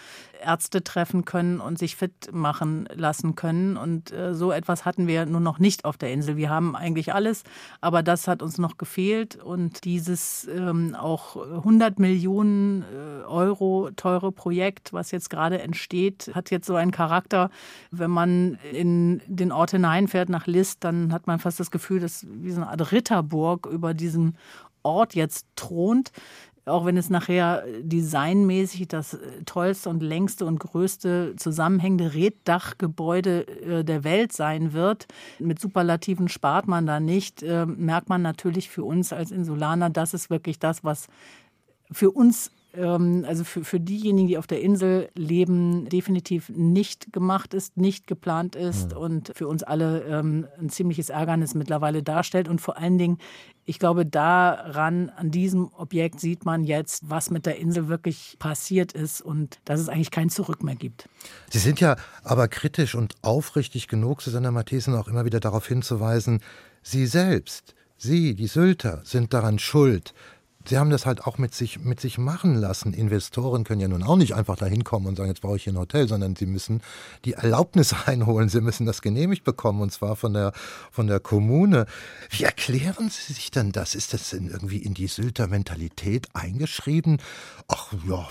Ärzte treffen können und sich fit machen lassen können. Und äh, so etwas hatten wir nur noch nicht auf der Insel. Wir haben eigentlich alles, aber das hat uns noch gefehlt. Und dieses ähm, auch 100 Millionen äh, Euro teure Projekt, was jetzt gerade entsteht, hat jetzt so einen Charakter. Wenn man in den Ort hineinfährt nach List, dann hat man fast das Gefühl, dass wie so eine Art Ritterburg über diesem Ort jetzt thront auch wenn es nachher designmäßig das äh, tollste und längste und größte zusammenhängende Reddachgebäude äh, der Welt sein wird. Mit Superlativen spart man da nicht, äh, merkt man natürlich für uns als Insulaner, das ist wirklich das, was für uns ähm, also für, für diejenigen, die auf der Insel leben, definitiv nicht gemacht ist, nicht geplant ist mhm. und für uns alle ähm, ein ziemliches Ärgernis mittlerweile darstellt. Und vor allen Dingen, ich glaube, daran, an diesem Objekt sieht man jetzt, was mit der Insel wirklich passiert ist und dass es eigentlich kein Zurück mehr gibt. Sie sind ja aber kritisch und aufrichtig genug, Susanna Mathesen, auch immer wieder darauf hinzuweisen, Sie selbst, Sie, die Sylter, sind daran schuld, sie haben das halt auch mit sich, mit sich machen lassen. Investoren können ja nun auch nicht einfach da hinkommen und sagen, jetzt brauche ich hier ein Hotel, sondern sie müssen die Erlaubnis einholen, sie müssen das genehmigt bekommen und zwar von der, von der Kommune. Wie erklären Sie sich denn das? Ist das denn irgendwie in die Sylter Mentalität eingeschrieben? Ach ja,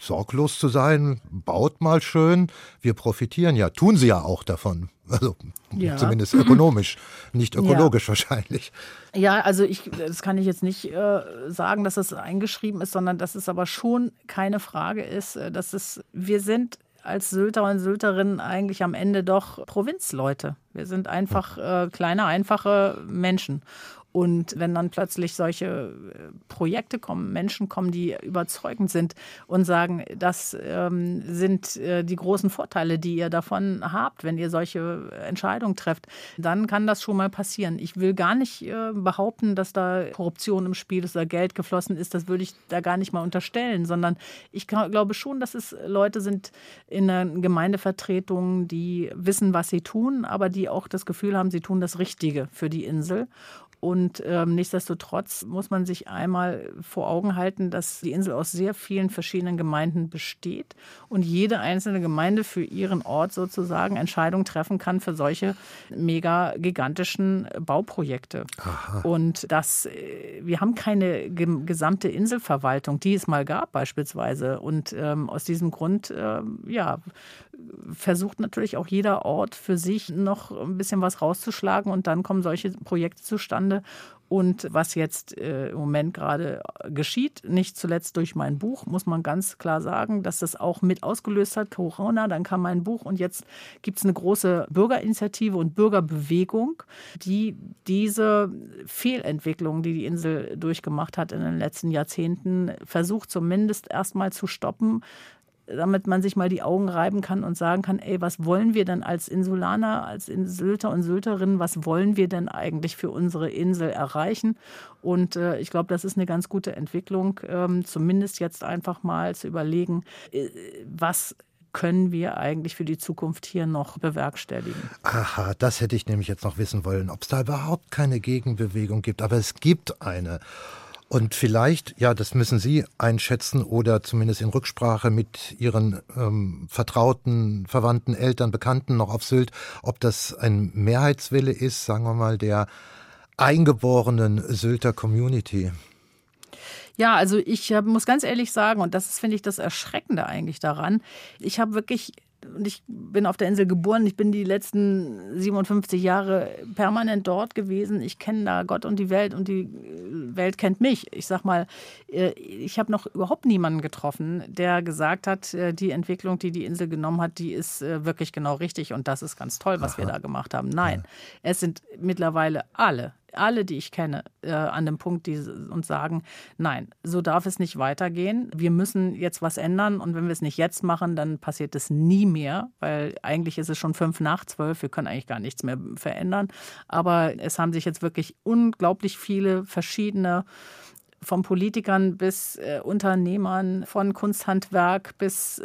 sorglos zu sein, baut mal schön, wir profitieren ja, tun sie ja auch davon. Also ja. zumindest ökonomisch, nicht ökologisch ja. wahrscheinlich. Ja, also ich, das kann ich jetzt nicht äh, sagen, dass es eingeschrieben ist, sondern dass es aber schon keine Frage ist, äh, dass es, wir sind als Sylter und Sylterinnen eigentlich am Ende doch Provinzleute. Wir sind einfach äh, kleine, einfache Menschen. Und wenn dann plötzlich solche äh, Projekte kommen, Menschen kommen, die überzeugend sind und sagen, das ähm, sind äh, die großen Vorteile, die ihr davon habt, wenn ihr solche Entscheidungen trefft, dann kann das schon mal passieren. Ich will gar nicht äh, behaupten, dass da Korruption im Spiel ist oder Geld geflossen ist. Das würde ich da gar nicht mal unterstellen, sondern ich glaube schon, dass es Leute sind in der Gemeindevertretung, die wissen, was sie tun, aber die auch das Gefühl haben, sie tun das Richtige für die Insel. Und ähm, nichtsdestotrotz muss man sich einmal vor Augen halten, dass die Insel aus sehr vielen verschiedenen Gemeinden besteht und jede einzelne Gemeinde für ihren Ort sozusagen Entscheidungen treffen kann für solche mega gigantischen Bauprojekte. Aha. Und das, äh, wir haben keine gesamte Inselverwaltung, die es mal gab beispielsweise. Und ähm, aus diesem Grund, äh, ja, versucht natürlich auch jeder Ort für sich noch ein bisschen was rauszuschlagen und dann kommen solche Projekte zustande. Und was jetzt äh, im Moment gerade geschieht, nicht zuletzt durch mein Buch, muss man ganz klar sagen, dass das auch mit ausgelöst hat, Corona, dann kam mein Buch und jetzt gibt es eine große Bürgerinitiative und Bürgerbewegung, die diese Fehlentwicklung, die die Insel durchgemacht hat in den letzten Jahrzehnten, versucht zumindest erstmal zu stoppen, damit man sich mal die Augen reiben kann und sagen kann, ey, was wollen wir denn als Insulaner, als Sylter und Sylterinnen, was wollen wir denn eigentlich für unsere Insel erreichen? Und äh, ich glaube, das ist eine ganz gute Entwicklung, ähm, zumindest jetzt einfach mal zu überlegen, äh, was können wir eigentlich für die Zukunft hier noch bewerkstelligen? Aha, das hätte ich nämlich jetzt noch wissen wollen, ob es da überhaupt keine Gegenbewegung gibt. Aber es gibt eine. Und vielleicht, ja, das müssen Sie einschätzen oder zumindest in Rücksprache mit Ihren ähm, Vertrauten, Verwandten, Eltern, Bekannten noch auf Sylt, ob das ein Mehrheitswille ist, sagen wir mal, der eingeborenen Sylter Community. Ja, also ich muss ganz ehrlich sagen, und das ist, finde ich, das Erschreckende eigentlich daran. Ich habe wirklich und ich bin auf der Insel geboren. Ich bin die letzten 57 Jahre permanent dort gewesen. Ich kenne da Gott und die Welt und die Welt kennt mich. Ich sag mal, äh, ich habe noch überhaupt niemanden getroffen, der gesagt hat, äh, die Entwicklung, die die Insel genommen hat, die ist äh, wirklich genau richtig und das ist ganz toll, was Aha. wir da gemacht haben. Nein, ja. es sind mittlerweile alle alle, die ich kenne, äh, an dem Punkt die uns sagen, nein, so darf es nicht weitergehen. Wir müssen jetzt was ändern und wenn wir es nicht jetzt machen, dann passiert es nie mehr, weil eigentlich ist es schon fünf nach zwölf. Wir können eigentlich gar nichts mehr verändern. Aber es haben sich jetzt wirklich unglaublich viele verschiedene von Politikern bis äh, Unternehmern, von Kunsthandwerk bis äh,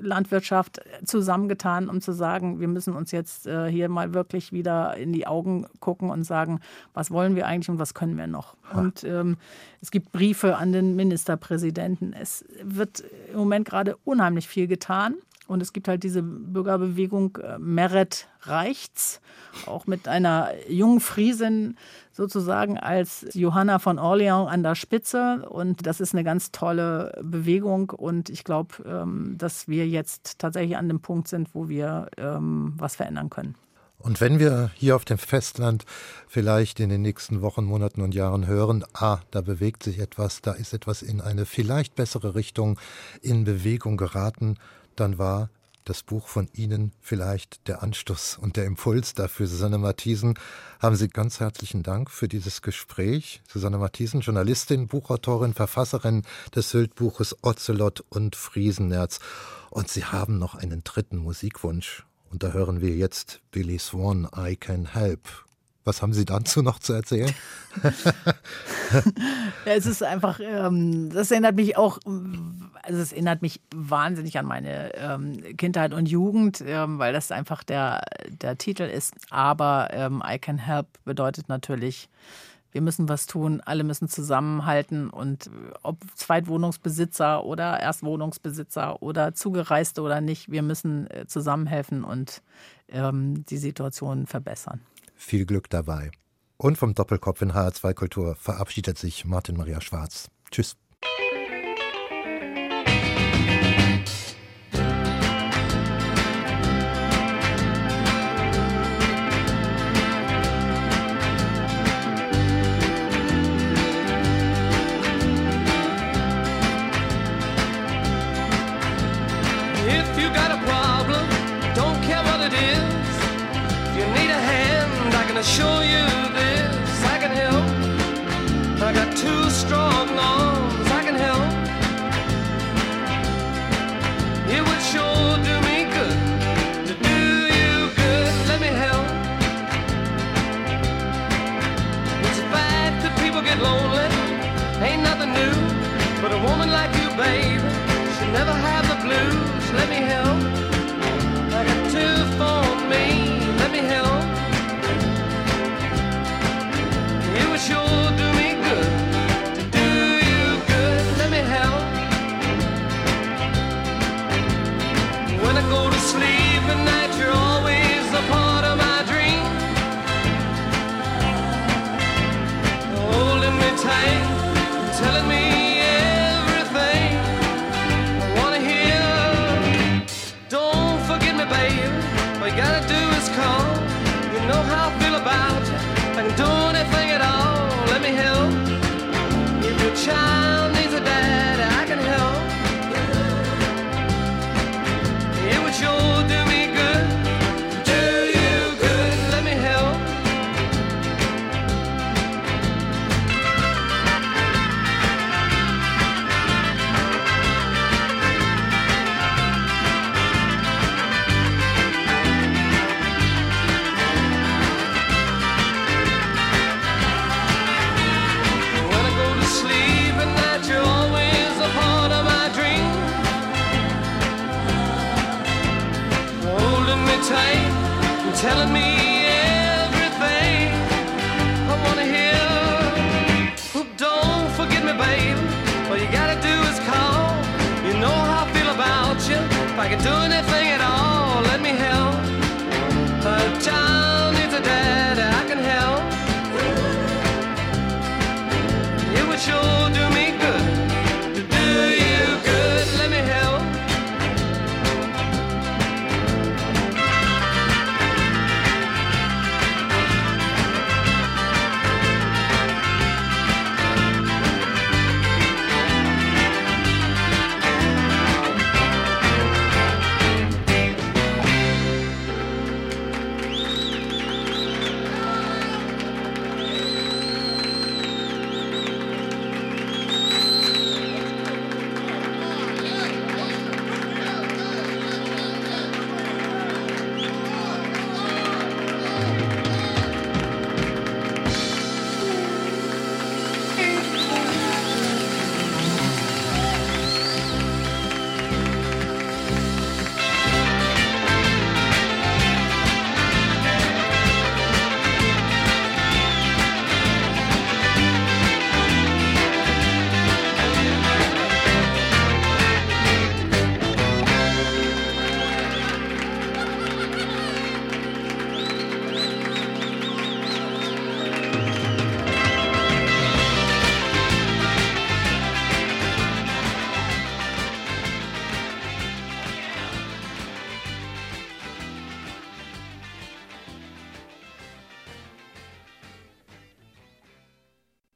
Landwirtschaft zusammengetan, um zu sagen, wir müssen uns jetzt äh, hier mal wirklich wieder in die Augen gucken und sagen, was wollen wir eigentlich und was können wir noch. Und ähm, es gibt Briefe an den Ministerpräsidenten. Es wird im Moment gerade unheimlich viel getan. Und es gibt halt diese Bürgerbewegung äh, Meret reicht's, auch mit einer jungen Friesin sozusagen als Johanna von Orleans an der Spitze. Und das ist eine ganz tolle Bewegung. Und ich glaube, ähm, dass wir jetzt tatsächlich an dem Punkt sind, wo wir ähm, was verändern können. Und wenn wir hier auf dem Festland vielleicht in den nächsten Wochen, Monaten und Jahren hören, ah, da bewegt sich etwas, da ist etwas in eine vielleicht bessere Richtung in Bewegung geraten, dann war das Buch von Ihnen vielleicht der Anstoß und der Impuls dafür. Susanne Matthiesen, haben Sie ganz herzlichen Dank für dieses Gespräch. Susanne Matthiesen, Journalistin, Buchautorin, Verfasserin des Syltbuches Ocelot und Friesenerz. Und Sie haben noch einen dritten Musikwunsch. Und da hören wir jetzt Billy Swan, I Can Help. Was haben Sie dazu noch zu erzählen? ja, es ist einfach, ähm, das erinnert mich auch, also es erinnert mich wahnsinnig an meine ähm, Kindheit und Jugend, ähm, weil das einfach der, der Titel ist. Aber ähm, I Can Help bedeutet natürlich, wir müssen was tun, alle müssen zusammenhalten und ob Zweitwohnungsbesitzer oder Erstwohnungsbesitzer oder Zugereiste oder nicht, wir müssen äh, zusammenhelfen und ähm, die Situation verbessern. Viel Glück dabei. Und vom Doppelkopf in HR2 Kultur verabschiedet sich Martin Maria Schwarz. Tschüss. Babe, should never have the blues. Let me help. anything at all, let me help. A child needs a dad, I can help. You would sure do me